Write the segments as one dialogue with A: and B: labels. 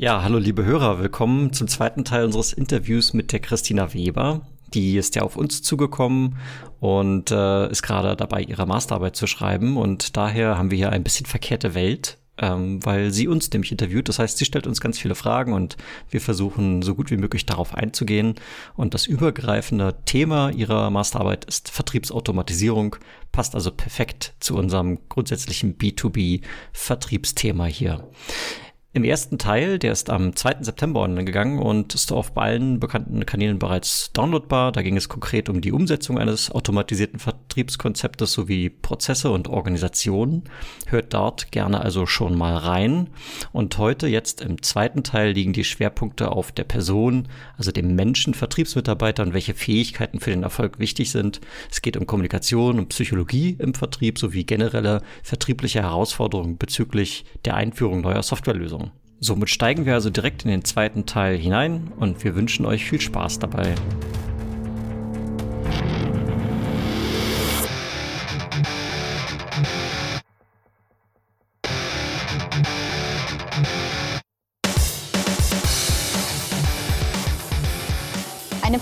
A: Ja, hallo liebe Hörer, willkommen zum zweiten Teil unseres Interviews mit der Christina Weber. Die ist ja auf uns zugekommen und äh, ist gerade dabei, ihre Masterarbeit zu schreiben. Und daher haben wir hier ein bisschen verkehrte Welt, ähm, weil sie uns nämlich interviewt. Das heißt, sie stellt uns ganz viele Fragen und wir versuchen so gut wie möglich darauf einzugehen. Und das übergreifende Thema ihrer Masterarbeit ist Vertriebsautomatisierung, passt also perfekt zu unserem grundsätzlichen B2B-Vertriebsthema hier. Im ersten Teil, der ist am 2. September online gegangen und ist auf allen bekannten Kanälen bereits downloadbar. Da ging es konkret um die Umsetzung eines automatisierten Vertriebskonzeptes sowie Prozesse und Organisationen. Hört dort gerne also schon mal rein. Und heute, jetzt im zweiten Teil, liegen die Schwerpunkte auf der Person, also dem Menschen, Vertriebsmitarbeiter und welche Fähigkeiten für den Erfolg wichtig sind. Es geht um Kommunikation und Psychologie im Vertrieb sowie generelle vertriebliche Herausforderungen bezüglich der Einführung neuer Softwarelösungen. Somit steigen wir also direkt in den zweiten Teil hinein und wir wünschen euch viel Spaß dabei.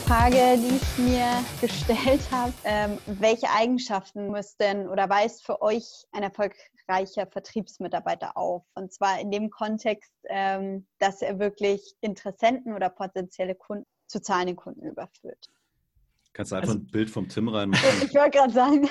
B: Frage, die ich mir gestellt habe, ähm, welche Eigenschaften muss denn oder weist für euch ein erfolgreicher Vertriebsmitarbeiter auf? Und zwar in dem Kontext, ähm, dass er wirklich Interessenten oder potenzielle Kunden zu zahlenden Kunden überführt.
C: Kannst du einfach also, ein Bild vom Tim reinmachen?
B: Ich wollte gerade sagen.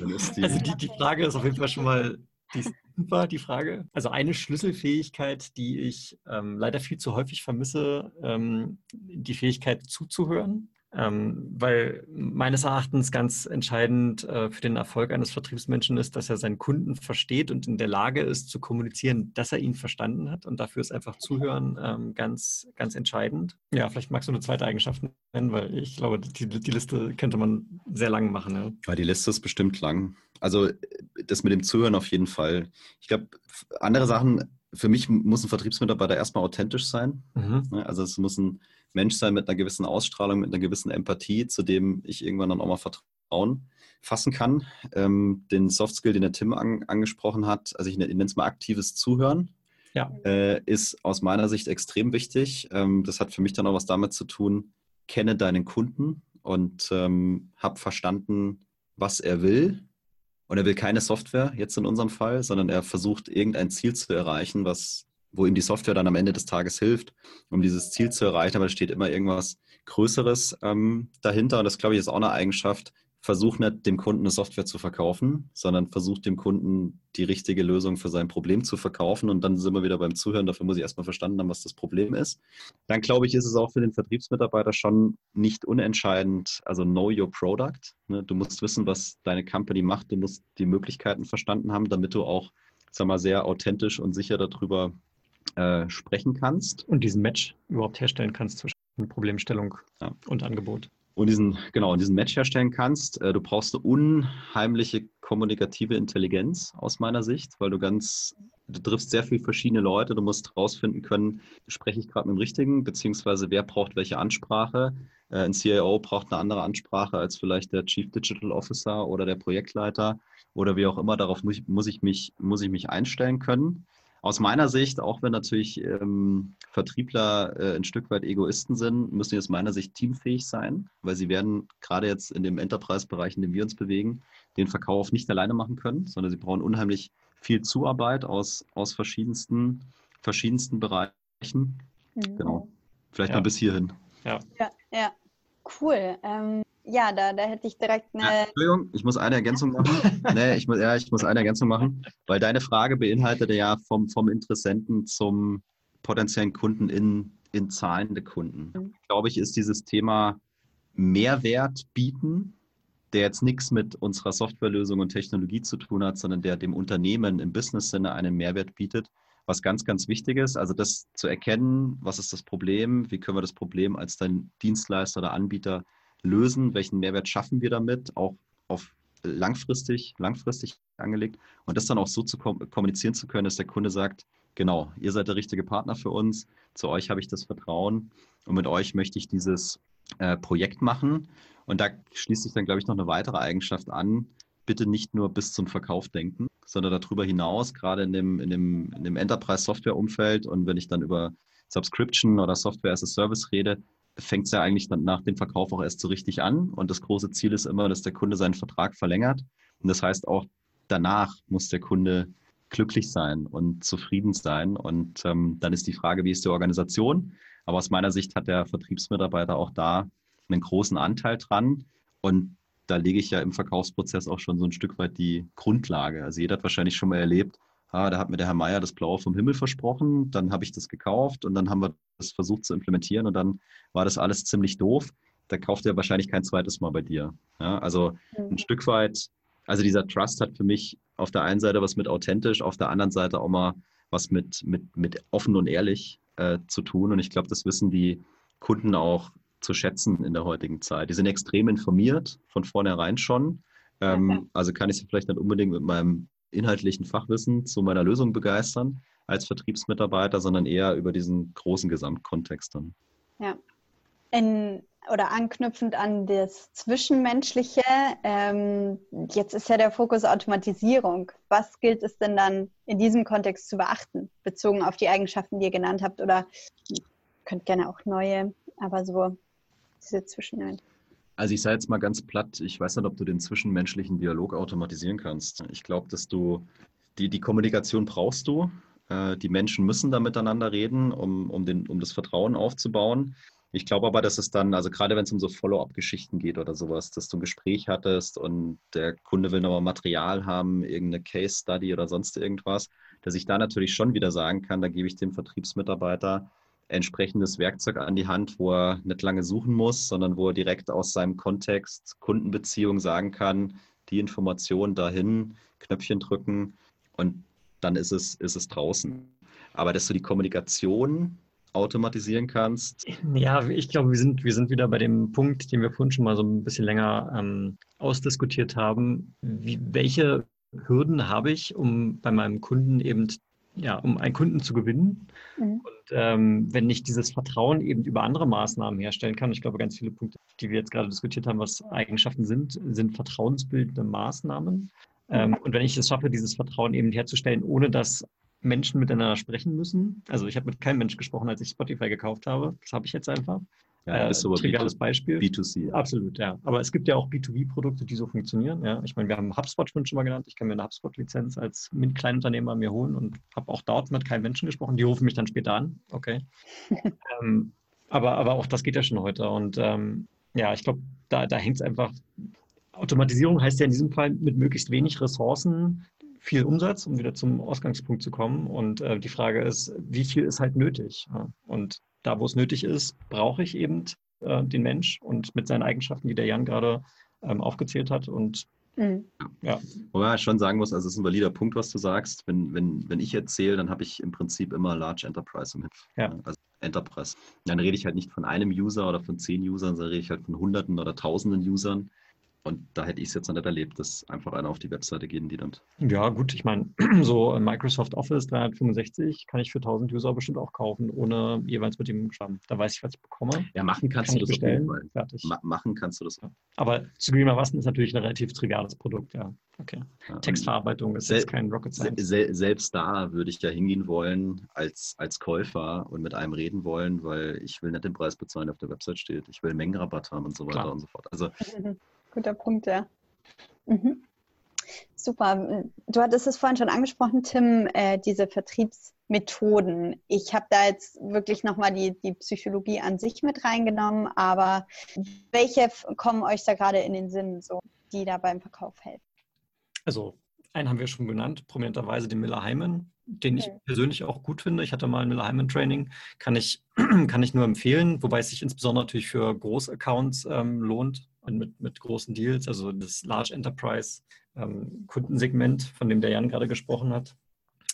A: Die also die, die Frage ist auf jeden Fall schon mal die war die Frage. Also eine Schlüsselfähigkeit, die ich ähm, leider viel zu häufig vermisse, ähm, die Fähigkeit zuzuhören. Ähm, weil meines Erachtens ganz entscheidend äh, für den Erfolg eines Vertriebsmenschen ist, dass er seinen Kunden versteht und in der Lage ist zu kommunizieren, dass er ihn verstanden hat. Und dafür ist einfach Zuhören ähm, ganz, ganz entscheidend. Ja, vielleicht magst du eine zweite Eigenschaft nennen, weil ich glaube, die, die Liste könnte man sehr lang machen. Ja.
C: ja, die Liste ist bestimmt lang. Also das mit dem Zuhören auf jeden Fall. Ich glaube, andere Sachen, für mich muss ein Vertriebsmitarbeiter erstmal authentisch sein. Mhm. Ne, also es muss ein Mensch sein mit einer gewissen Ausstrahlung, mit einer gewissen Empathie, zu dem ich irgendwann dann auch mal Vertrauen fassen kann. Ähm, den Soft Skill, den der Tim an, angesprochen hat, also ich nenne es mal aktives Zuhören, ja. äh, ist aus meiner Sicht extrem wichtig. Ähm, das hat für mich dann auch was damit zu tun, kenne deinen Kunden und ähm, habe verstanden, was er will und er will keine Software, jetzt in unserem Fall, sondern er versucht, irgendein Ziel zu erreichen, was, wo ihm die Software dann am Ende des Tages hilft, um dieses Ziel zu erreichen. Aber da steht immer irgendwas Größeres ähm, dahinter. Und das, glaube ich, ist auch eine Eigenschaft, versuch nicht dem Kunden eine Software zu verkaufen, sondern versuch dem Kunden die richtige Lösung für sein Problem zu verkaufen. Und dann sind wir wieder beim Zuhören. Dafür muss ich erstmal verstanden haben, was das Problem ist. Dann glaube ich, ist es auch für den Vertriebsmitarbeiter schon nicht unentscheidend, also know your product. Ne? Du musst wissen, was deine Company macht. Du musst die Möglichkeiten verstanden haben, damit du auch, sag mal, sehr authentisch und sicher darüber äh, sprechen kannst.
A: Und diesen Match überhaupt herstellen kannst zwischen Problemstellung ja. und Angebot
C: und diesen, genau, diesen Match herstellen kannst. Äh, du brauchst eine unheimliche kommunikative Intelligenz aus meiner Sicht, weil du ganz, du triffst sehr viele verschiedene Leute. Du musst herausfinden können, spreche ich gerade mit dem Richtigen, beziehungsweise wer braucht welche Ansprache. Äh, ein CIO braucht eine andere Ansprache als vielleicht der Chief Digital Officer oder der Projektleiter oder wie auch immer. Darauf muss ich, muss ich, mich, muss ich mich einstellen können aus meiner Sicht, auch wenn natürlich ähm, Vertriebler äh, ein Stück weit Egoisten sind, müssen sie aus meiner Sicht teamfähig sein, weil sie werden gerade jetzt in dem Enterprise-Bereich, in dem wir uns bewegen, den Verkauf nicht alleine machen können, sondern sie brauchen unheimlich viel Zuarbeit aus, aus verschiedensten, verschiedensten Bereichen. Mhm. Genau. Vielleicht ja. mal bis hierhin.
B: Ja, ja, ja. cool. Ähm, ja, da, da hätte ich direkt eine. Ja,
C: Entschuldigung, ich muss eine Ergänzung machen. nee, ich muss, ja, ich muss eine Ergänzung machen, weil deine Frage beinhaltete ja vom, vom Interessenten zum potenziellen Kunden in, in zahlende Kunden. Mhm. Glaube ich, ist dieses Thema Mehrwert bieten, der jetzt nichts mit unserer Softwarelösung und Technologie zu tun hat, sondern der dem Unternehmen im Business-Sinne einen Mehrwert bietet, was ganz, ganz wichtig ist. Also das zu erkennen, was ist das Problem, wie können wir das Problem als dein Dienstleister oder Anbieter lösen, welchen Mehrwert schaffen wir damit, auch auf langfristig, langfristig angelegt. Und das dann auch so zu kommunizieren zu können, dass der Kunde sagt, genau, ihr seid der richtige Partner für uns, zu euch habe ich das Vertrauen und mit euch möchte ich dieses äh, Projekt machen. Und da schließt sich dann, glaube ich, noch eine weitere Eigenschaft an, bitte nicht nur bis zum Verkauf denken, sondern darüber hinaus, gerade in dem, in dem, in dem Enterprise-Software-Umfeld. Und wenn ich dann über Subscription oder Software as a Service rede, fängt es ja eigentlich dann nach dem Verkauf auch erst so richtig an. Und das große Ziel ist immer, dass der Kunde seinen Vertrag verlängert. Und das heißt auch, danach muss der Kunde glücklich sein und zufrieden sein. Und ähm, dann ist die Frage, wie ist die Organisation? Aber aus meiner Sicht hat der Vertriebsmitarbeiter auch da einen großen Anteil dran. Und da lege ich ja im Verkaufsprozess auch schon so ein Stück weit die Grundlage. Also jeder hat wahrscheinlich schon mal erlebt, ah, da hat mir der Herr Meier das Blaue vom Himmel versprochen, dann habe ich das gekauft und dann haben wir das versucht zu implementieren und dann war das alles ziemlich doof. Da kauft er wahrscheinlich kein zweites Mal bei dir. Ja, also ein Stück weit, also dieser Trust hat für mich auf der einen Seite was mit authentisch, auf der anderen Seite auch mal was mit, mit, mit offen und ehrlich äh, zu tun. Und ich glaube, das wissen die Kunden auch zu schätzen in der heutigen Zeit. Die sind extrem informiert, von vornherein schon. Ähm. Also kann ich sie vielleicht nicht unbedingt mit meinem inhaltlichen Fachwissen zu meiner Lösung begeistern als Vertriebsmitarbeiter, sondern eher über diesen großen Gesamtkontext dann.
B: Ja. In, oder anknüpfend an das Zwischenmenschliche, ähm, jetzt ist ja der Fokus Automatisierung. Was gilt es denn dann in diesem Kontext zu beachten, bezogen auf die Eigenschaften, die ihr genannt habt? Oder könnt gerne auch neue, aber so diese Zwischenmenschliche.
C: Also ich sage jetzt mal ganz platt, ich weiß nicht, ob du den zwischenmenschlichen Dialog automatisieren kannst. Ich glaube, dass du die, die Kommunikation brauchst du. Äh, die Menschen müssen da miteinander reden, um, um, den, um das Vertrauen aufzubauen. Ich glaube aber, dass es dann, also gerade wenn es um so Follow-up-Geschichten geht oder sowas, dass du ein Gespräch hattest und der Kunde will nochmal Material haben, irgendeine Case-Study oder sonst irgendwas, dass ich da natürlich schon wieder sagen kann, da gebe ich dem Vertriebsmitarbeiter entsprechendes Werkzeug an die Hand, wo er nicht lange suchen muss, sondern wo er direkt aus seinem Kontext Kundenbeziehung sagen kann, die Information dahin, Knöpfchen drücken und dann ist es, ist es draußen. Aber dass du die Kommunikation automatisieren kannst.
A: Ja, ich glaube, wir sind, wir sind wieder bei dem Punkt, den wir vorhin schon mal so ein bisschen länger ähm, ausdiskutiert haben. Wie, welche Hürden habe ich, um bei meinem Kunden eben ja, um einen Kunden zu gewinnen. Mhm. Und ähm, wenn ich dieses Vertrauen eben über andere Maßnahmen herstellen kann, ich glaube, ganz viele Punkte, die wir jetzt gerade diskutiert haben, was Eigenschaften sind, sind vertrauensbildende Maßnahmen. Mhm. Ähm, und wenn ich es schaffe, dieses Vertrauen eben herzustellen, ohne dass Menschen miteinander sprechen müssen. Also ich habe mit keinem Mensch gesprochen, als ich Spotify gekauft habe. Das habe ich jetzt einfach. Ja, das ist aber triviales Beispiel.
C: B2C.
A: Ja. Absolut, ja. Aber es gibt ja auch B2B-Produkte, die so funktionieren. Ja. Ich meine, wir haben HubSpot schon mal genannt. Ich kann mir eine HubSpot-Lizenz als Kleinunternehmer mir holen und habe auch dort mit keinem Menschen gesprochen. Die rufen mich dann später an. Okay. ähm, aber, aber auch das geht ja schon heute. Und ähm, ja, ich glaube, da, da hängt es einfach. Automatisierung heißt ja in diesem Fall mit möglichst wenig Ressourcen viel Umsatz, um wieder zum Ausgangspunkt zu kommen. Und äh, die Frage ist, wie viel ist halt nötig? Ja. Und da, wo es nötig ist, brauche ich eben äh, den Mensch und mit seinen Eigenschaften, die der Jan gerade ähm, aufgezählt hat. Und
C: mhm. ja. Wobei man schon sagen muss, also es ist ein valider Punkt, was du sagst. Wenn, wenn, wenn ich erzähle, dann habe ich im Prinzip immer Large Enterprise im Hintergrund. Ja. Also Enterprise. Dann rede ich halt nicht von einem User oder von zehn Usern, sondern rede ich halt von Hunderten oder Tausenden Usern. Und da hätte ich es jetzt noch nicht erlebt, dass einfach einer auf die Webseite geht und die dann.
A: Ja, gut, ich meine, so Microsoft Office 365 kann ich für 1000 User bestimmt auch kaufen, ohne jeweils mit dem Schwamm. Da weiß ich, was ich bekomme.
C: Ja, machen kannst kann du das
A: bestellen. Fertig.
C: Ma machen kannst du das. Ja.
A: Aber zu Wasser ist natürlich ein relativ triviales Produkt, ja. Okay. Ja, Textverarbeitung ist jetzt kein Rocket Science.
C: Se selbst da würde ich ja hingehen wollen als, als Käufer und mit einem reden wollen, weil ich will nicht den Preis bezahlen, der auf der Website steht. Ich will Mengenrabatt haben und so weiter Klar. und so fort. Also
B: Guter Punkt, ja. Mhm. Super. Du hattest es vorhin schon angesprochen, Tim, äh, diese Vertriebsmethoden. Ich habe da jetzt wirklich nochmal die, die Psychologie an sich mit reingenommen, aber welche kommen euch da gerade in den Sinn, so, die da beim Verkauf helfen?
A: Also, einen haben wir schon genannt, prominenterweise den Miller Den ich persönlich auch gut finde. Ich hatte mal ein Miller Hyman Training, kann ich, kann ich nur empfehlen, wobei es sich insbesondere natürlich für Großaccounts ähm, lohnt, und mit, mit großen Deals, also das Large Enterprise ähm, Kundensegment, von dem der Jan gerade gesprochen hat.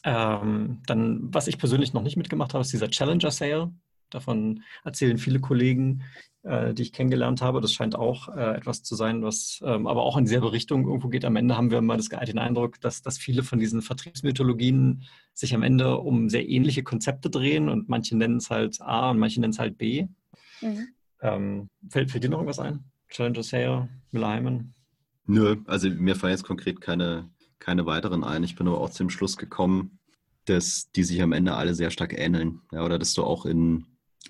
A: Ähm, dann, was ich persönlich noch nicht mitgemacht habe, ist dieser Challenger Sale. Davon erzählen viele Kollegen, äh, die ich kennengelernt habe. Das scheint auch äh, etwas zu sein, was ähm, aber auch in dieselbe Richtung irgendwo geht. Am Ende haben wir immer das, den Eindruck, dass, dass viele von diesen Vertriebsmythologien sich am Ende um sehr ähnliche Konzepte drehen und manche nennen es halt A und manche nennen es halt B. Mhm. Ähm, fällt, fällt dir noch irgendwas ein? Challenger Sale, Miller Hyman?
C: Nö, also mir fallen jetzt konkret keine, keine weiteren ein. Ich bin aber auch zum Schluss gekommen, dass die sich am Ende alle sehr stark ähneln. Ja, oder dass du auch in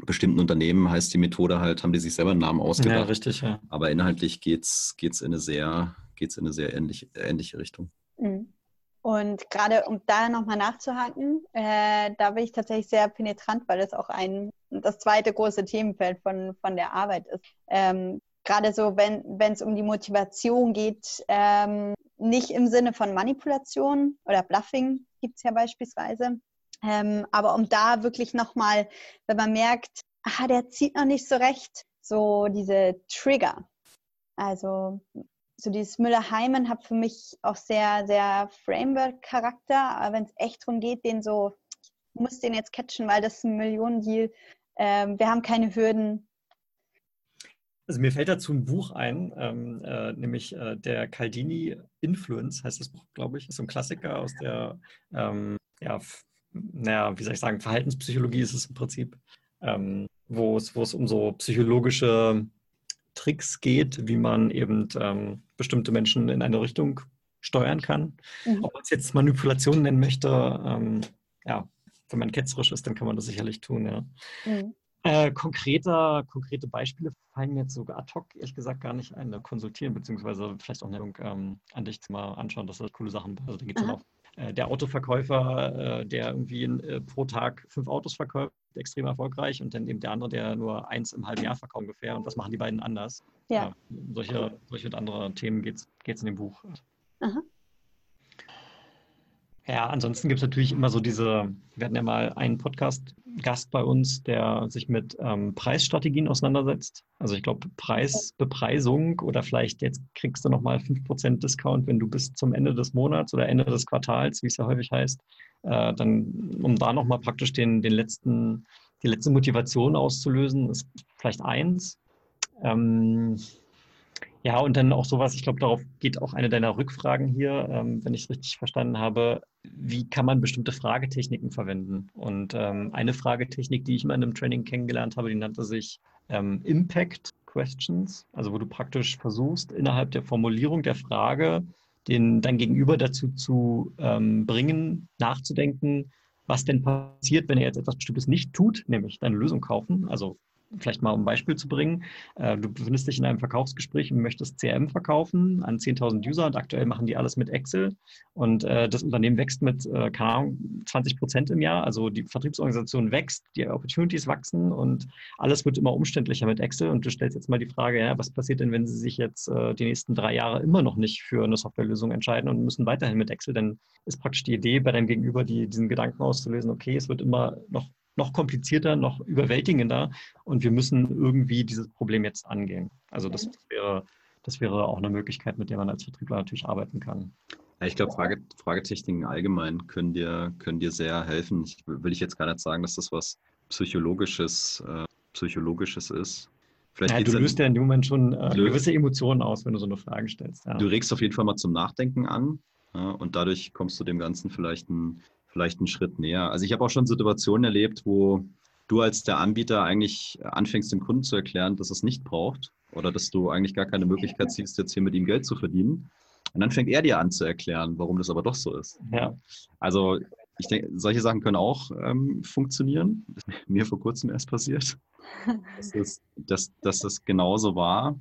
C: bestimmten Unternehmen heißt die Methode halt, haben die sich selber einen Namen ausgedacht. Ja,
A: richtig, ja.
C: Aber inhaltlich geht es geht's in eine sehr, geht's in eine sehr ähnliche, ähnliche Richtung.
B: Mhm. Und gerade um da nochmal nachzuhaken, äh, da bin ich tatsächlich sehr penetrant, weil das auch ein das zweite große Themenfeld von, von der Arbeit ist. Ähm, gerade so, wenn es um die Motivation geht, ähm, nicht im Sinne von Manipulation oder Bluffing gibt es ja beispielsweise, ähm, aber um da wirklich nochmal, wenn man merkt, aha, der zieht noch nicht so recht, so diese Trigger. Also so dieses Müller-Heimen hat für mich auch sehr, sehr Framework-Charakter, aber wenn es echt darum geht, den so, ich muss den jetzt catchen, weil das ist ein Millionendeal, ähm, wir haben keine Hürden.
A: Also mir fällt dazu ein Buch ein, ähm, äh, nämlich äh, der Caldini Influence heißt das Buch, glaube ich, ist so ein Klassiker aus der ähm, ja, naja, wie soll ich sagen, Verhaltenspsychologie ist es im Prinzip, ähm, wo es um so psychologische Tricks geht, wie man eben ähm, bestimmte Menschen in eine Richtung steuern kann. Mhm. Ob man es jetzt Manipulation nennen möchte, ähm, ja, wenn man ketzerisch ist, dann kann man das sicherlich tun, ja. Mhm. Äh, konkreter, konkrete Beispiele fallen mir jetzt sogar ad hoc, ehrlich gesagt, gar nicht ein. Konsultieren, beziehungsweise vielleicht auch eine ähm, an dich mal anschauen, dass das coole Sachen, also da geht es dann auch der Autoverkäufer, äh, der irgendwie äh, pro Tag fünf Autos verkauft, extrem erfolgreich und dann eben der andere, der nur eins im halben Jahr verkauft ungefähr. Und was machen die beiden anders? Ja. solche, solche und andere Themen geht es in dem Buch. Aha. Ja, ansonsten gibt es natürlich immer so diese, wir hatten ja mal einen Podcast-Gast bei uns, der sich mit ähm, Preisstrategien auseinandersetzt. Also ich glaube, Preisbepreisung oder vielleicht jetzt kriegst du nochmal 5% Discount, wenn du bis zum Ende des Monats oder Ende des Quartals, wie es ja häufig heißt, äh, dann, um da nochmal praktisch den, den letzten, die letzte Motivation auszulösen, ist vielleicht eins. Ähm, ja, und dann auch sowas, ich glaube, darauf geht auch eine deiner Rückfragen hier, ähm, wenn ich es richtig verstanden habe. Wie kann man bestimmte Fragetechniken verwenden? Und ähm, eine Fragetechnik, die ich mal in einem Training kennengelernt habe, die nannte sich ähm, Impact Questions, also wo du praktisch versuchst, innerhalb der Formulierung der Frage den dein Gegenüber dazu zu ähm, bringen, nachzudenken, was denn passiert, wenn er jetzt etwas Bestimmtes nicht tut, nämlich deine Lösung kaufen, also vielleicht mal um ein Beispiel zu bringen, äh, du befindest dich in einem Verkaufsgespräch und möchtest CRM verkaufen an 10.000 User und aktuell machen die alles mit Excel. Und äh, das Unternehmen wächst mit, äh, keine Ahnung, 20 Prozent im Jahr, also die Vertriebsorganisation wächst, die Opportunities wachsen und alles wird immer umständlicher mit Excel. Und du stellst jetzt mal die Frage, ja, was passiert denn, wenn sie sich jetzt die nächsten drei Jahre immer noch nicht für eine Softwarelösung entscheiden und müssen weiterhin mit Excel, dann ist praktisch die Idee bei deinem Gegenüber, die, diesen Gedanken auszulösen, okay, es wird immer noch noch komplizierter, noch überwältigender und wir müssen irgendwie dieses Problem jetzt angehen. Also das, das, wäre, das wäre auch eine Möglichkeit, mit der man als Vertriebler natürlich arbeiten kann.
C: Ja, ich glaube, Frage, Fragetechniken allgemein können dir, können dir sehr helfen. Ich, will ich jetzt gar nicht sagen, dass das was Psychologisches, äh, Psychologisches ist.
A: Ja, du löst ja in dem Moment schon äh, gewisse Emotionen aus, wenn du so eine Frage stellst. Ja.
C: Du regst auf jeden Fall mal zum Nachdenken an ja, und dadurch kommst du dem Ganzen vielleicht ein, vielleicht einen Schritt näher. Also ich habe auch schon Situationen erlebt, wo du als der Anbieter eigentlich anfängst, dem Kunden zu erklären, dass es nicht braucht oder dass du eigentlich gar keine Möglichkeit siehst, jetzt hier mit ihm Geld zu verdienen. Und dann fängt er dir an zu erklären, warum das aber doch so ist. Ja. Also ich denke, solche Sachen können auch ähm, funktionieren. Das ist mir vor kurzem erst passiert, dass das, dass, dass das genauso war.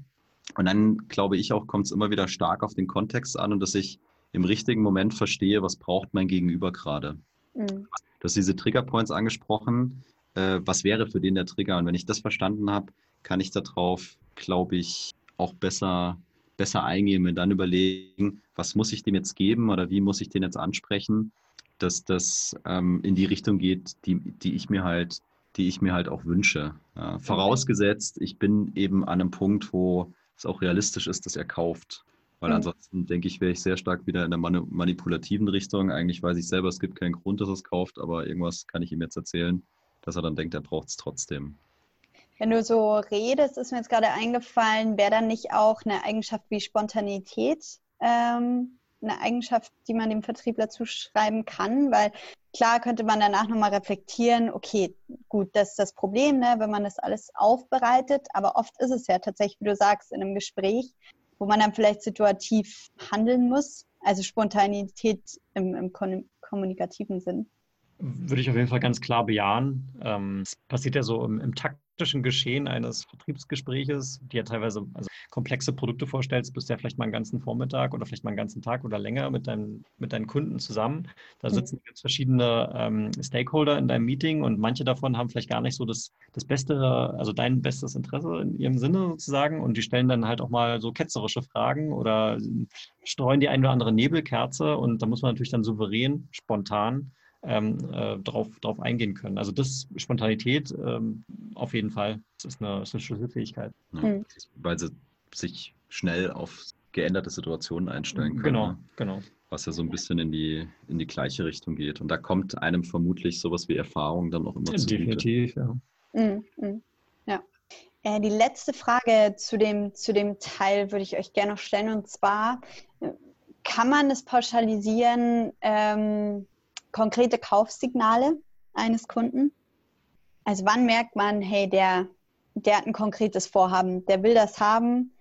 C: Und dann glaube ich auch, kommt es immer wieder stark auf den Kontext an und dass ich im richtigen Moment verstehe, was braucht mein Gegenüber gerade. Mhm. Du hast diese Triggerpoints angesprochen. Äh, was wäre für den der Trigger? Und wenn ich das verstanden habe, kann ich darauf, glaube ich, auch besser, besser eingehen und dann überlegen, was muss ich dem jetzt geben oder wie muss ich den jetzt ansprechen, dass das ähm, in die Richtung geht, die, die ich mir halt, die ich mir halt auch wünsche. Ja, vorausgesetzt, ich bin eben an einem Punkt, wo es auch realistisch ist, dass er kauft. Weil mhm. ansonsten denke ich, wäre ich sehr stark wieder in der manipulativen Richtung. Eigentlich weiß ich selber, es gibt keinen Grund, dass er es kauft, aber irgendwas kann ich ihm jetzt erzählen, dass er dann denkt, er braucht es trotzdem.
B: Wenn du so redest, ist mir jetzt gerade eingefallen, wäre dann nicht auch eine Eigenschaft wie Spontanität ähm, eine Eigenschaft, die man dem Vertriebler zuschreiben kann? Weil klar könnte man danach nochmal reflektieren, okay, gut, das ist das Problem, ne, wenn man das alles aufbereitet, aber oft ist es ja tatsächlich, wie du sagst, in einem Gespräch, wo man dann vielleicht situativ handeln muss? Also Spontanität im, im kommunikativen Sinn.
A: Würde ich auf jeden Fall ganz klar bejahen. Ähm, es passiert ja so im, im taktischen Geschehen eines Vertriebsgespräches, die ja teilweise also komplexe Produkte vorstellst, bist du ja vielleicht mal einen ganzen Vormittag oder vielleicht mal einen ganzen Tag oder länger mit, deinem, mit deinen Kunden zusammen. Da sitzen jetzt verschiedene ähm, Stakeholder in deinem Meeting und manche davon haben vielleicht gar nicht so das, das beste, also dein bestes Interesse in ihrem Sinne sozusagen und die stellen dann halt auch mal so ketzerische Fragen oder streuen die eine oder andere Nebelkerze und da muss man natürlich dann souverän, spontan ähm, äh, drauf, drauf eingehen können. Also das Spontanität ähm, auf jeden Fall, das ist eine, ist eine Schlüsselfähigkeit.
C: Ja, mhm. Weil sie sich schnell auf geänderte Situationen einstellen können.
A: Genau, ne? genau.
C: Was ja so ein bisschen in die, in die gleiche Richtung geht. Und da kommt einem vermutlich sowas wie Erfahrung dann auch immer zu.
A: Definitiv, ja. Mhm,
B: mhm. ja. Äh, die letzte Frage zu dem, zu dem Teil würde ich euch gerne noch stellen. Und zwar, äh, kann man es pauschalisieren, ähm, konkrete Kaufsignale eines Kunden? Also wann merkt man, hey, der, der hat ein konkretes Vorhaben, der will das haben,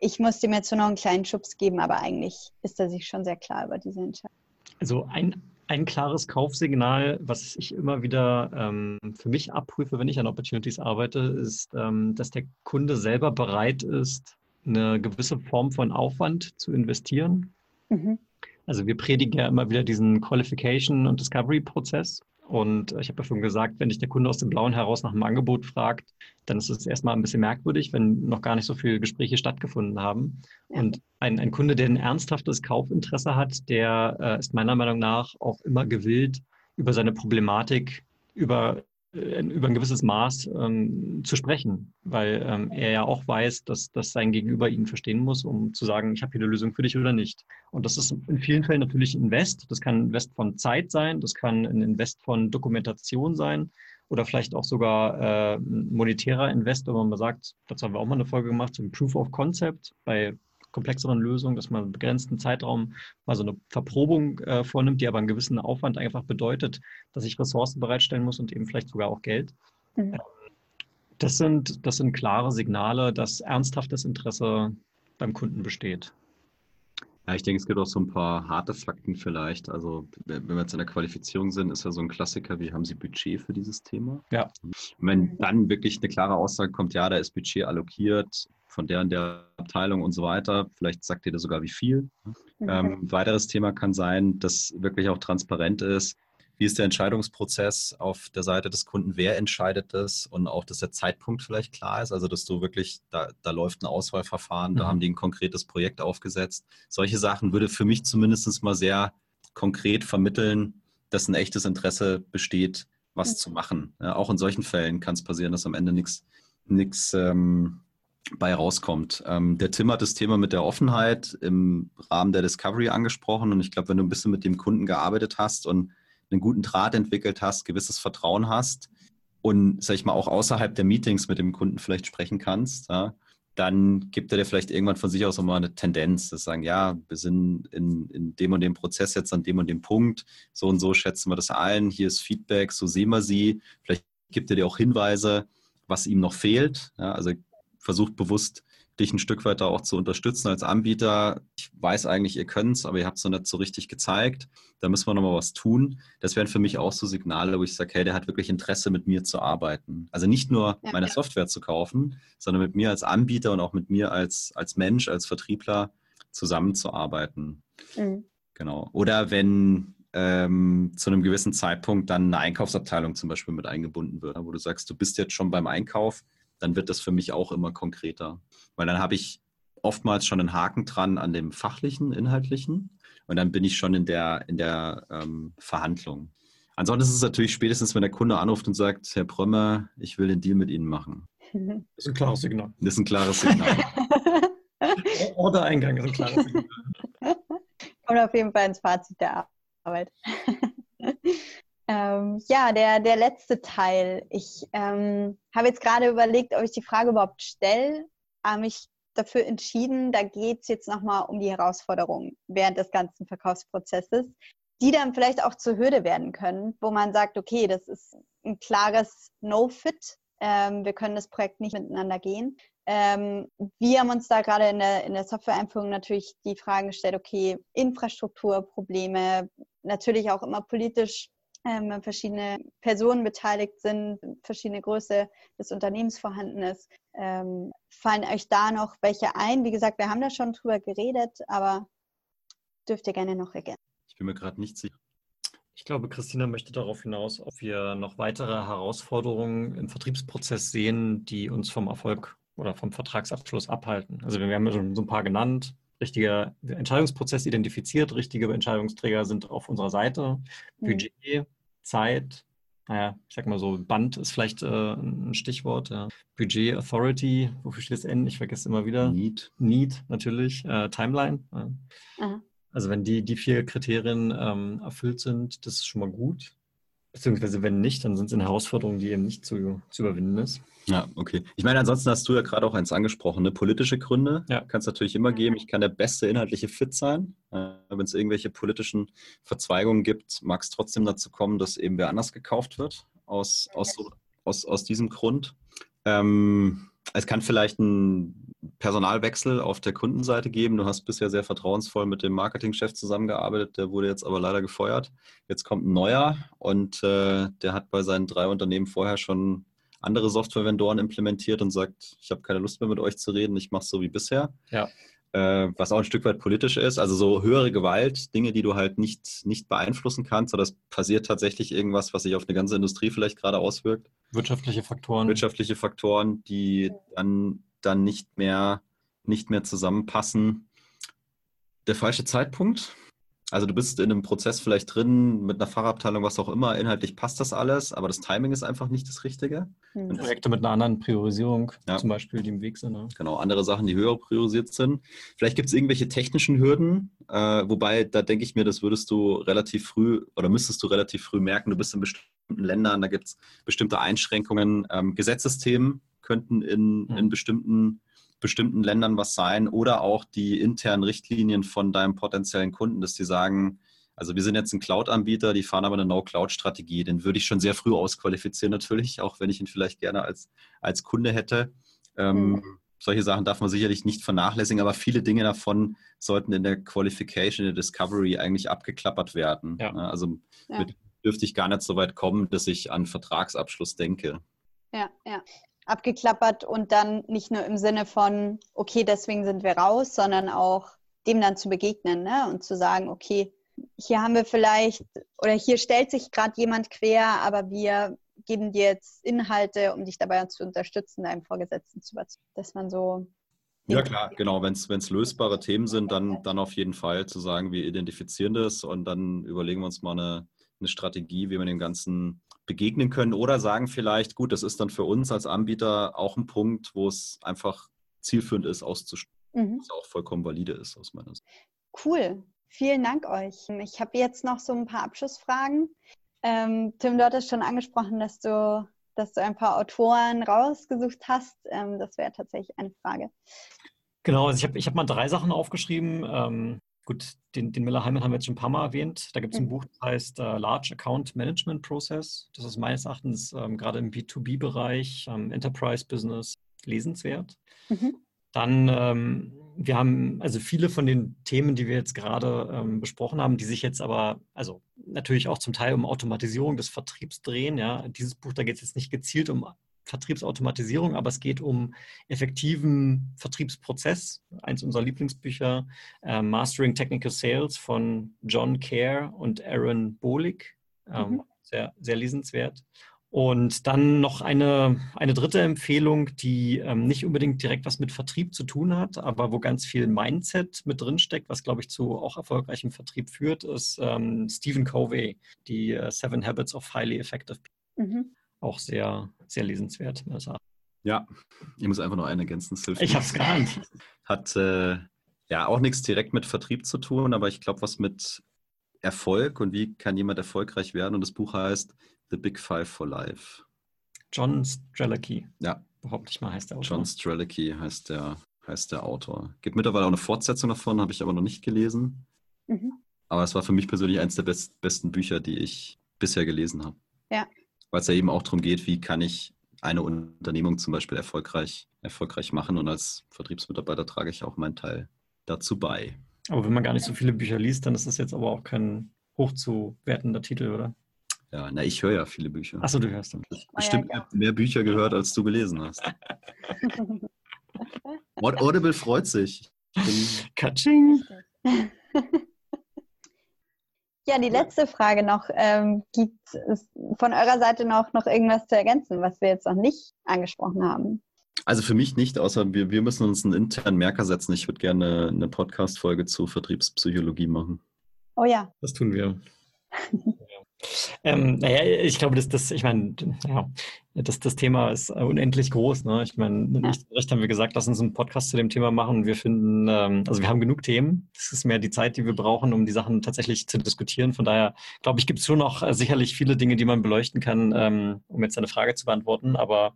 B: ich muss dem jetzt nur noch einen kleinen Schubs geben, aber eigentlich ist er sich schon sehr klar über diese Entscheidung.
A: Also ein, ein klares Kaufsignal, was ich immer wieder ähm, für mich abprüfe, wenn ich an Opportunities arbeite, ist, ähm, dass der Kunde selber bereit ist, eine gewisse Form von Aufwand zu investieren. Mhm. Also wir predigen ja immer wieder diesen Qualification- und Discovery-Prozess. Und ich habe ja schon gesagt, wenn dich der Kunde aus dem Blauen heraus nach einem Angebot fragt, dann ist es erstmal ein bisschen merkwürdig, wenn noch gar nicht so viele Gespräche stattgefunden haben. Ja. Und ein, ein Kunde, der ein ernsthaftes Kaufinteresse hat, der äh, ist meiner Meinung nach auch immer gewillt, über seine Problematik, über über ein gewisses Maß ähm, zu sprechen, weil ähm, er ja auch weiß, dass, dass sein Gegenüber ihn verstehen muss, um zu sagen, ich habe hier eine Lösung für dich oder nicht. Und das ist in vielen Fällen natürlich ein Invest. Das kann ein Invest von Zeit sein, das kann ein Invest von Dokumentation sein oder vielleicht auch sogar äh, monetärer Invest, wenn man mal sagt, dazu haben wir auch mal eine Folge gemacht, ein Proof of Concept bei komplexeren Lösungen, dass man einen begrenzten Zeitraum mal so eine Verprobung äh, vornimmt, die aber einen gewissen Aufwand einfach bedeutet, dass ich Ressourcen bereitstellen muss und eben vielleicht sogar auch Geld. Mhm. Ähm, das, sind, das sind klare Signale, dass ernsthaftes Interesse beim Kunden besteht.
C: Ja, ich denke, es gibt auch so ein paar harte Fakten vielleicht. Also, wenn wir jetzt in der Qualifizierung sind, ist ja so ein Klassiker, wie haben Sie Budget für dieses Thema?
A: Ja.
C: Und wenn dann wirklich eine klare Aussage kommt, ja, da ist Budget allokiert von der und der Abteilung und so weiter, vielleicht sagt ihr da sogar wie viel. Mhm. Ähm, weiteres Thema kann sein, dass wirklich auch transparent ist, wie ist der Entscheidungsprozess auf der Seite des Kunden? Wer entscheidet das? Und auch, dass der Zeitpunkt vielleicht klar ist. Also, dass du wirklich, da, da läuft ein Auswahlverfahren, mhm. da haben die ein konkretes Projekt aufgesetzt. Solche Sachen würde für mich zumindest mal sehr konkret vermitteln, dass ein echtes Interesse besteht, was mhm. zu machen. Ja, auch in solchen Fällen kann es passieren, dass am Ende nichts ähm, bei rauskommt. Ähm, der Tim hat das Thema mit der Offenheit im Rahmen der Discovery angesprochen und ich glaube, wenn du ein bisschen mit dem Kunden gearbeitet hast und einen guten Draht entwickelt hast, gewisses Vertrauen hast und, sag ich mal, auch außerhalb der Meetings mit dem Kunden vielleicht sprechen kannst, ja, dann gibt er dir vielleicht irgendwann von sich aus nochmal eine Tendenz, dass sagen, ja, wir sind in, in dem und dem Prozess jetzt an dem und dem Punkt, so und so schätzen wir das ein, hier ist Feedback, so sehen wir sie, vielleicht gibt er dir auch Hinweise, was ihm noch fehlt, ja, also versucht bewusst dich ein Stück weit da auch zu unterstützen als Anbieter. Ich weiß eigentlich, ihr könnt es, aber ihr habt es noch nicht so richtig gezeigt. Da müssen wir nochmal was tun. Das wären für mich auch so Signale, wo ich sage, hey, der hat wirklich Interesse, mit mir zu arbeiten. Also nicht nur ja, meine ja. Software zu kaufen, sondern mit mir als Anbieter und auch mit mir als, als Mensch, als Vertriebler zusammenzuarbeiten. Mhm. Genau. Oder wenn ähm, zu einem gewissen Zeitpunkt dann eine Einkaufsabteilung zum Beispiel mit eingebunden wird, wo du sagst, du bist jetzt schon beim Einkauf, dann wird das für mich auch immer konkreter. Weil dann habe ich oftmals schon einen Haken dran an dem fachlichen, inhaltlichen und dann bin ich schon in der, in der ähm, Verhandlung. Ansonsten ist es natürlich spätestens, wenn der Kunde anruft und sagt, Herr Prömmer, ich will den Deal mit Ihnen machen.
A: Das ist ein klares Signal.
C: Das ist ein klares Signal.
A: Order-Eingang ist ein klares Signal.
B: Kommt auf jeden Fall ins Fazit der Arbeit. Ähm, ja, der, der letzte Teil. Ich ähm, habe jetzt gerade überlegt, ob ich die Frage überhaupt stelle, habe mich dafür entschieden, da geht es jetzt nochmal um die Herausforderungen während des ganzen Verkaufsprozesses, die dann vielleicht auch zur Hürde werden können, wo man sagt, okay, das ist ein klares No-Fit ähm, wir können das Projekt nicht miteinander gehen. Ähm, wir haben uns da gerade in der, in der Software-Einführung natürlich die Fragen gestellt, okay, Infrastrukturprobleme, natürlich auch immer politisch ähm, verschiedene Personen beteiligt sind, verschiedene Größe des Unternehmens vorhanden ist. Ähm, fallen euch da noch welche ein? Wie gesagt, wir haben da schon drüber geredet, aber dürft ihr gerne noch ergänzen.
C: Ich bin mir gerade nicht sicher.
A: Ich glaube, Christina möchte darauf hinaus, ob wir noch weitere Herausforderungen im Vertriebsprozess sehen, die uns vom Erfolg oder vom Vertragsabschluss abhalten. Also wir haben ja schon so ein paar genannt. Richtiger Entscheidungsprozess identifiziert, richtige Entscheidungsträger sind auf unserer Seite. Mhm. Zeit, naja, ich sag mal so, Band ist vielleicht äh, ein Stichwort. Ja. Budget, Authority, wofür steht das N? Ich vergesse immer wieder.
C: Need.
A: Need, natürlich. Äh, Timeline. Ja. Also wenn die, die vier Kriterien ähm, erfüllt sind, das ist schon mal gut. Beziehungsweise wenn nicht, dann sind es eine Herausforderung, die eben nicht zu, zu überwinden ist.
C: Ja, okay. Ich meine, ansonsten hast du ja gerade auch eins angesprochen, ne? politische Gründe ja. kann es natürlich immer geben. Ich kann der beste inhaltliche Fit sein. Äh, Wenn es irgendwelche politischen Verzweigungen gibt, mag es trotzdem dazu kommen, dass eben wer anders gekauft wird aus, aus, aus, aus diesem Grund. Ähm, es kann vielleicht ein Personalwechsel auf der Kundenseite geben. Du hast bisher sehr vertrauensvoll mit dem Marketingchef zusammengearbeitet, der wurde jetzt aber leider gefeuert. Jetzt kommt ein neuer und äh, der hat bei seinen drei Unternehmen vorher schon andere Software-Vendoren implementiert und sagt, ich habe keine Lust mehr mit euch zu reden, ich mache es so wie bisher.
A: Ja.
C: Äh, was auch ein Stück weit politisch ist. Also so höhere Gewalt, Dinge, die du halt nicht, nicht beeinflussen kannst, oder es passiert tatsächlich irgendwas, was sich auf eine ganze Industrie vielleicht gerade auswirkt.
A: Wirtschaftliche Faktoren.
C: Wirtschaftliche Faktoren, die dann dann nicht mehr, nicht mehr zusammenpassen. Der falsche Zeitpunkt. Also du bist in einem Prozess vielleicht drin, mit einer Fachabteilung, was auch immer, inhaltlich passt das alles, aber das Timing ist einfach nicht das Richtige.
A: Mhm. Projekte mit einer anderen Priorisierung, ja. zum Beispiel, die im Weg sind. Ne?
C: Genau, andere Sachen, die höher priorisiert sind. Vielleicht gibt es irgendwelche technischen Hürden, äh, wobei da denke ich mir, das würdest du relativ früh oder müsstest du relativ früh merken. Du bist in bestimmten Ländern, da gibt es bestimmte Einschränkungen. Ähm, Gesetzesthemen, könnten in, in bestimmten, bestimmten Ländern was sein oder auch die internen Richtlinien von deinem potenziellen Kunden, dass die sagen, also wir sind jetzt ein Cloud-Anbieter, die fahren aber eine No-Cloud-Strategie. Den würde ich schon sehr früh ausqualifizieren natürlich, auch wenn ich ihn vielleicht gerne als, als Kunde hätte. Ähm, mhm. Solche Sachen darf man sicherlich nicht vernachlässigen, aber viele Dinge davon sollten in der Qualification, in der Discovery eigentlich abgeklappert werden. Ja. Also ja. dürfte ich gar nicht so weit kommen, dass ich an Vertragsabschluss denke.
B: Ja, ja abgeklappert und dann nicht nur im Sinne von, okay, deswegen sind wir raus, sondern auch dem dann zu begegnen ne? und zu sagen, okay, hier haben wir vielleicht oder hier stellt sich gerade jemand quer, aber wir geben dir jetzt Inhalte, um dich dabei zu unterstützen, deinem Vorgesetzten zu überzeugen, dass man so.
C: Ja, klar, genau. Wenn es lösbare Themen sind, dann, dann auf jeden Fall zu sagen, wir identifizieren das und dann überlegen wir uns mal eine, eine Strategie, wie man dem Ganzen begegnen können oder sagen vielleicht, gut, das ist dann für uns als Anbieter auch ein Punkt, wo es einfach zielführend ist, auszustellen, mhm. was auch vollkommen valide ist aus meiner Sicht.
B: Cool. Vielen Dank euch. Ich habe jetzt noch so ein paar Abschlussfragen. Ähm, Tim, du hattest schon angesprochen, dass du, dass du ein paar Autoren rausgesucht hast. Ähm, das wäre tatsächlich eine Frage.
A: Genau, also ich habe ich hab mal drei Sachen aufgeschrieben. Ähm, Gut, den, den Miller Heimann haben wir jetzt schon ein paar Mal erwähnt. Da gibt es ein mhm. Buch, das heißt uh, Large Account Management Process. Das ist meines Erachtens ähm, gerade im B2B-Bereich, ähm, Enterprise Business lesenswert. Mhm. Dann, ähm, wir haben also viele von den Themen, die wir jetzt gerade ähm, besprochen haben, die sich jetzt aber, also natürlich auch zum Teil um Automatisierung des Vertriebs drehen. Ja, dieses Buch, da geht es jetzt nicht gezielt um Vertriebsautomatisierung, aber es geht um effektiven Vertriebsprozess. Eins unserer Lieblingsbücher, äh, Mastering Technical Sales von John Kerr und Aaron Bolig. Ähm, mhm. sehr, sehr lesenswert. Und dann noch eine, eine dritte Empfehlung, die ähm, nicht unbedingt direkt was mit Vertrieb zu tun hat, aber wo ganz viel Mindset mit drin steckt, was, glaube ich, zu auch erfolgreichem Vertrieb führt, ist ähm, Stephen Covey, die äh, Seven Habits of Highly Effective People. Mhm auch sehr, sehr lesenswert.
C: Ja, ich muss einfach noch eine ergänzen.
A: Sylvie. Ich habe es geahnt.
C: Hat äh, ja auch nichts direkt mit Vertrieb zu tun, aber ich glaube, was mit Erfolg und wie kann jemand erfolgreich werden. Und das Buch heißt The Big Five for Life.
A: John Strelicky.
C: Ja.
A: Behaupte ich mal, heißt der
C: Autor. John Strelicky heißt der, heißt der Autor. Gibt mittlerweile auch eine Fortsetzung davon, habe ich aber noch nicht gelesen. Mhm. Aber es war für mich persönlich eines der best, besten Bücher, die ich bisher gelesen habe.
B: Ja,
C: weil es ja eben auch darum geht, wie kann ich eine Unternehmung zum Beispiel erfolgreich, erfolgreich machen. Und als Vertriebsmitarbeiter trage ich auch meinen Teil dazu bei.
A: Aber wenn man gar nicht so viele Bücher liest, dann ist das jetzt aber auch kein hochzuwertender Titel, oder?
C: Ja, na, ich höre ja viele Bücher.
A: Achso, du hörst
C: dann. Bestimmt ja, mehr Bücher gehört, als du gelesen hast. Audible freut sich.
A: Katsching.
B: Ja, die letzte Frage noch. Ähm, gibt es von eurer Seite noch, noch irgendwas zu ergänzen, was wir jetzt noch nicht angesprochen haben?
C: Also für mich nicht, außer wir, wir müssen uns einen internen Merker setzen. Ich würde gerne eine Podcast-Folge zu Vertriebspsychologie machen.
B: Oh ja.
A: Das tun wir. Ähm, naja, ich glaube, dass das, ich meine, ja, das, das Thema ist unendlich groß. Ne? Ich meine, nicht recht haben wir gesagt, lass uns einen Podcast zu dem Thema machen. Wir finden, ähm, also wir haben genug Themen. Es ist mehr die Zeit, die wir brauchen, um die Sachen tatsächlich zu diskutieren. Von daher, glaube ich, gibt es schon noch äh, sicherlich viele Dinge, die man beleuchten kann, ähm, um jetzt eine Frage zu beantworten. Aber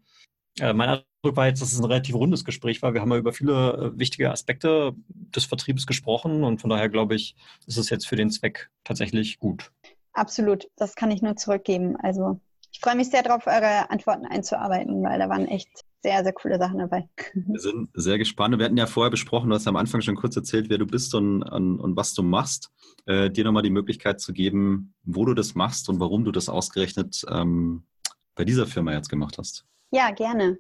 A: äh, mein Eindruck war jetzt, dass es ein relativ rundes Gespräch war. Wir haben ja über viele äh, wichtige Aspekte des Vertriebs gesprochen und von daher glaube ich, ist es jetzt für den Zweck tatsächlich gut.
B: Absolut, das kann ich nur zurückgeben. Also ich freue mich sehr darauf, eure Antworten einzuarbeiten, weil da waren echt sehr, sehr coole Sachen dabei.
C: Wir sind sehr gespannt. Wir hatten ja vorher besprochen, du hast am Anfang schon kurz erzählt, wer du bist und, und, und was du machst. Äh, dir nochmal die Möglichkeit zu geben, wo du das machst und warum du das ausgerechnet ähm, bei dieser Firma jetzt gemacht hast.
B: Ja, gerne.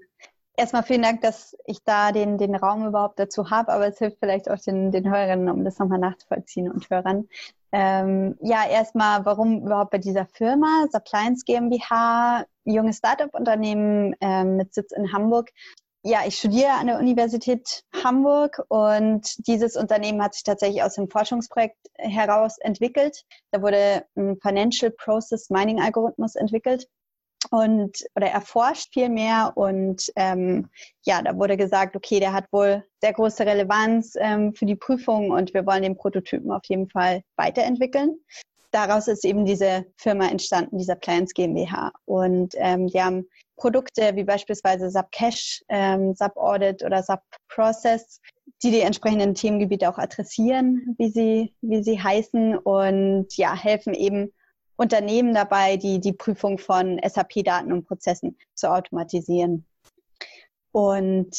B: Erstmal vielen Dank, dass ich da den, den Raum überhaupt dazu habe, aber es hilft vielleicht auch den, den Hörerinnen, um das nochmal nachzuvollziehen und Hörern. Ähm, ja, erstmal, warum überhaupt bei dieser Firma? Suppliance GmbH, junges Startup-Unternehmen ähm, mit Sitz in Hamburg. Ja, ich studiere an der Universität Hamburg und dieses Unternehmen hat sich tatsächlich aus dem Forschungsprojekt heraus entwickelt. Da wurde ein Financial Process Mining Algorithmus entwickelt und oder erforscht viel mehr und ähm, ja, da wurde gesagt, okay, der hat wohl sehr große Relevanz ähm, für die Prüfung und wir wollen den Prototypen auf jeden Fall weiterentwickeln. Daraus ist eben diese Firma entstanden, dieser Plans GmbH. Und ähm, die haben Produkte wie beispielsweise SAP Cash, ähm, SAP Audit oder SAP Process, die die entsprechenden Themengebiete auch adressieren, wie sie, wie sie heißen und ja, helfen eben Unternehmen dabei, die, die Prüfung von SAP-Daten und Prozessen zu automatisieren. Und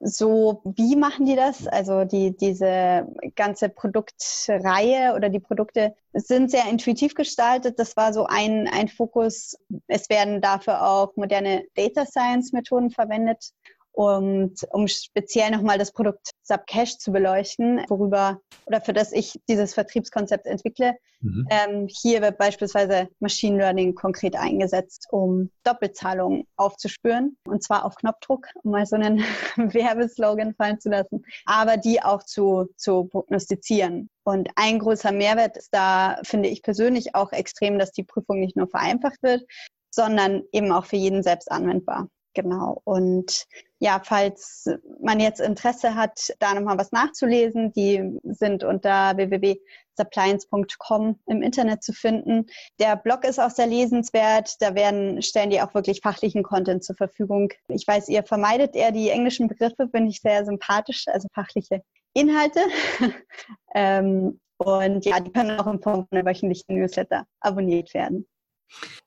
B: so, wie machen die das? Also die, diese ganze Produktreihe oder die Produkte sind sehr intuitiv gestaltet. Das war so ein, ein Fokus. Es werden dafür auch moderne Data Science Methoden verwendet. Und um speziell nochmal das Produkt Subcash zu beleuchten, worüber oder für das ich dieses Vertriebskonzept entwickle, mhm. ähm, hier wird beispielsweise Machine Learning konkret eingesetzt, um Doppelzahlungen aufzuspüren und zwar auf Knopfdruck, um mal so einen Werbeslogan fallen zu lassen, aber die auch zu, zu prognostizieren. Und ein großer Mehrwert ist da, finde ich persönlich auch extrem, dass die Prüfung nicht nur vereinfacht wird, sondern eben auch für jeden selbst anwendbar. Genau. Und ja, falls man jetzt Interesse hat, da nochmal was nachzulesen, die sind unter www.suppliance.com im Internet zu finden. Der Blog ist auch sehr lesenswert. Da werden, stellen die auch wirklich fachlichen Content zur Verfügung. Ich weiß, ihr vermeidet eher die englischen Begriffe, bin ich sehr sympathisch, also fachliche Inhalte. ähm, und ja, die können auch in Form einer wöchentlichen Newsletter abonniert werden.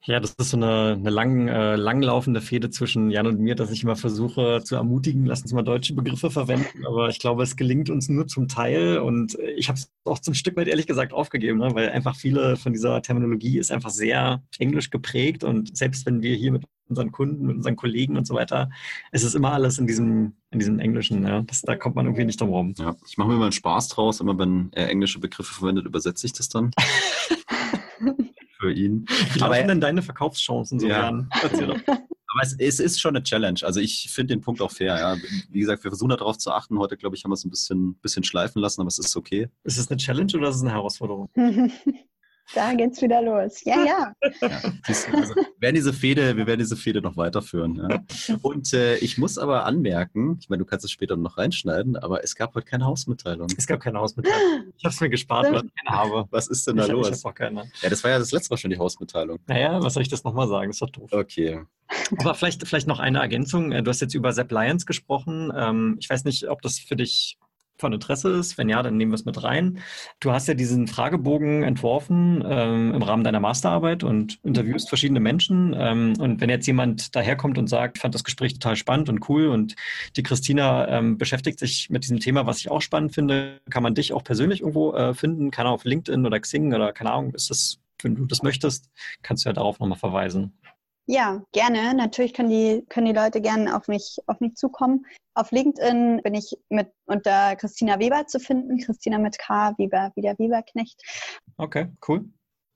A: Ja, das ist so eine, eine lang, äh, langlaufende Fehde zwischen Jan und mir, dass ich immer versuche zu ermutigen, lass uns mal deutsche Begriffe verwenden. Aber ich glaube, es gelingt uns nur zum Teil. Und ich habe es auch zum Stück weit ehrlich gesagt aufgegeben, ne? weil einfach viele von dieser Terminologie ist einfach sehr englisch geprägt. Und selbst wenn wir hier mit unseren Kunden, mit unseren Kollegen und so weiter, es ist immer alles in diesem, in diesem Englischen. Ja? Das, da kommt man irgendwie nicht drum rum.
C: Ja, ich mache mir immer einen Spaß draus. Immer wenn er englische Begriffe verwendet, übersetze ich das dann. ihn.
A: Wie Aber laufen denn deine Verkaufschancen so ja.
C: Aber es, es, ist schon eine Challenge. Also ich finde den Punkt auch fair. Ja. Wie gesagt, wir versuchen darauf zu achten. Heute, glaube ich, haben wir es ein bisschen, bisschen schleifen lassen, aber es ist okay.
A: Ist es eine Challenge oder ist es eine Herausforderung?
B: Da geht's wieder los. Ja, ja. ja
C: also, wir, werden diese Fehde, wir werden diese Fehde noch weiterführen. Ja. Und äh, ich muss aber anmerken, ich meine, du kannst es später noch reinschneiden, aber es gab heute keine Hausmitteilung.
A: Es gab keine Hausmitteilung. Ich habe es mir gespart, weil ich keine habe.
C: Was ist denn da
A: ich
C: los?
A: Hab, ich habe auch keine.
C: Ja, das war ja das letzte Mal schon die Hausmitteilung.
A: Naja, was soll ich das nochmal sagen? Das ist doch doof.
C: Okay.
A: Aber vielleicht, vielleicht noch eine Ergänzung. Du hast jetzt über Sepp Lions gesprochen. Ähm, ich weiß nicht, ob das für dich von Interesse ist. Wenn ja, dann nehmen wir es mit rein. Du hast ja diesen Fragebogen entworfen ähm, im Rahmen deiner Masterarbeit und interviewst verschiedene Menschen. Ähm, und wenn jetzt jemand daherkommt und sagt, fand das Gespräch total spannend und cool und die Christina ähm, beschäftigt sich mit diesem Thema, was ich auch spannend finde, kann man dich auch persönlich irgendwo äh, finden, kann auf LinkedIn oder Xing oder keine Ahnung, ist das, wenn du das möchtest, kannst du ja darauf nochmal verweisen.
B: Ja, gerne. Natürlich können die, können die Leute gerne auf mich, auf mich zukommen. Auf LinkedIn bin ich mit unter Christina Weber zu finden. Christina mit K, Weber, wie der Weberknecht.
A: Okay, cool.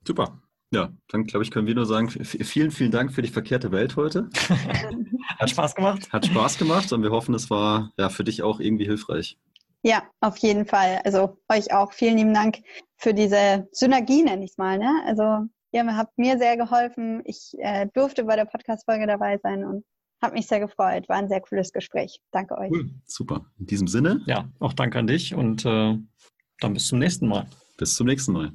C: Super. Ja, dann glaube ich, können wir nur sagen, vielen, vielen Dank für die verkehrte Welt heute.
A: Hat Spaß gemacht.
C: Hat Spaß gemacht und wir hoffen, es war ja für dich auch irgendwie hilfreich.
B: Ja, auf jeden Fall. Also euch auch vielen lieben Dank für diese Synergie, nenne ich es mal. Ne? Also Ihr habt mir sehr geholfen. Ich äh, durfte bei der Podcast-Folge dabei sein und habe mich sehr gefreut. War ein sehr cooles Gespräch. Danke euch. Cool,
C: super. In diesem Sinne.
A: Ja, auch danke an dich und äh, dann bis zum nächsten Mal.
C: Bis zum nächsten Mal.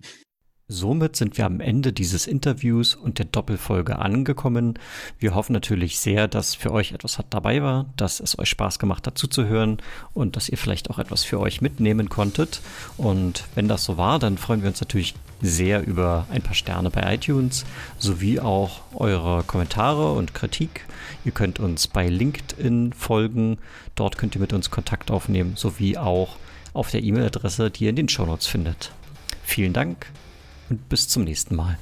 A: Somit sind wir am Ende dieses Interviews und der Doppelfolge angekommen. Wir hoffen natürlich sehr, dass für euch etwas dabei war, dass es euch Spaß gemacht hat zuzuhören und dass ihr vielleicht auch etwas für euch mitnehmen konntet. Und wenn das so war, dann freuen wir uns natürlich sehr über ein paar Sterne bei iTunes sowie auch eure Kommentare und Kritik. Ihr könnt uns bei LinkedIn folgen. Dort könnt ihr mit uns Kontakt aufnehmen, sowie auch auf der E-Mail-Adresse, die ihr in den Shownotes findet. Vielen Dank und bis zum nächsten Mal.